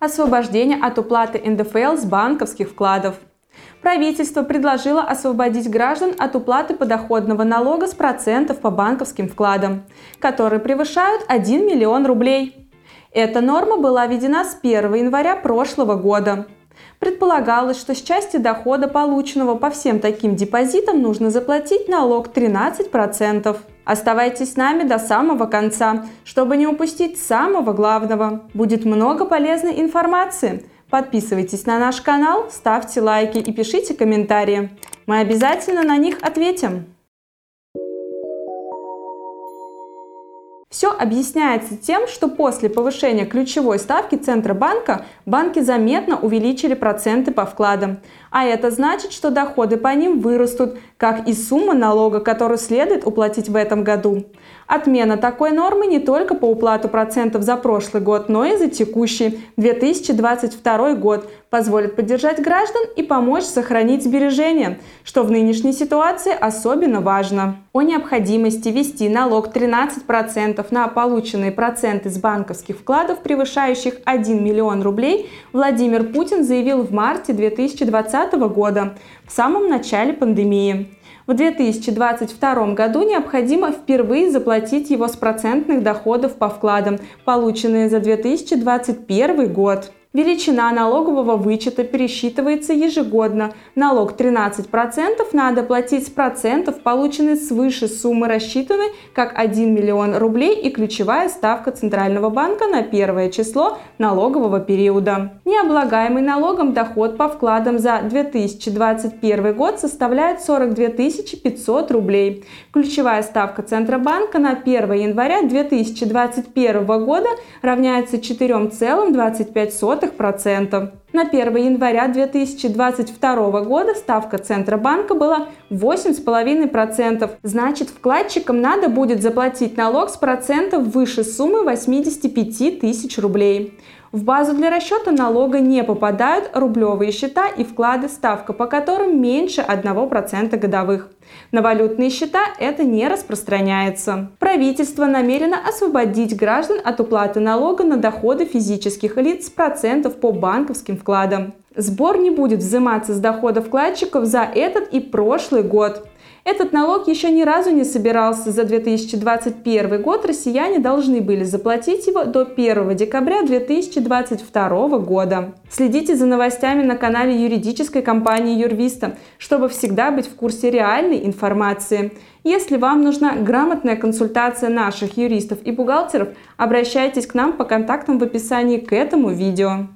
Освобождение от уплаты НДФЛ с банковских вкладов. Правительство предложило освободить граждан от уплаты подоходного налога с процентов по банковским вкладам, которые превышают 1 миллион рублей. Эта норма была введена с 1 января прошлого года. Предполагалось, что с части дохода, полученного по всем таким депозитам, нужно заплатить налог 13%. Оставайтесь с нами до самого конца, чтобы не упустить самого главного. Будет много полезной информации. Подписывайтесь на наш канал, ставьте лайки и пишите комментарии. Мы обязательно на них ответим. Все объясняется тем, что после повышения ключевой ставки Центробанка банки заметно увеличили проценты по вкладам. А это значит, что доходы по ним вырастут, как и сумма налога, которую следует уплатить в этом году. Отмена такой нормы не только по уплату процентов за прошлый год, но и за текущий 2022 год позволит поддержать граждан и помочь сохранить сбережения, что в нынешней ситуации особенно важно. О необходимости ввести налог 13% на полученные проценты с банковских вкладов, превышающих 1 миллион рублей, Владимир Путин заявил в марте 2020 года, в самом начале пандемии. В 2022 году необходимо впервые заплатить его с процентных доходов по вкладам, полученные за 2021 год. Величина налогового вычета пересчитывается ежегодно. Налог 13% надо платить с процентов, полученных свыше суммы рассчитанной как 1 миллион рублей и ключевая ставка Центрального банка на первое число налогового периода. Необлагаемый налогом доход по вкладам за 2021 год составляет 42 500 рублей. Ключевая ставка Центробанка на 1 января 2021 года равняется 4,25 0,2%. На 1 января 2022 года ставка Центробанка была 8,5%. Значит, вкладчикам надо будет заплатить налог с процентов выше суммы 85 тысяч рублей. В базу для расчета налога не попадают рублевые счета и вклады, ставка по которым меньше 1% годовых. На валютные счета это не распространяется. Правительство намерено освободить граждан от уплаты налога на доходы физических лиц с процентов по банковским вкладам. Сбор не будет взиматься с дохода вкладчиков за этот и прошлый год. Этот налог еще ни разу не собирался. За 2021 год россияне должны были заплатить его до 1 декабря 2022 года. Следите за новостями на канале юридической компании Юрвиста, чтобы всегда быть в курсе реальной информации. Если вам нужна грамотная консультация наших юристов и бухгалтеров, обращайтесь к нам по контактам в описании к этому видео.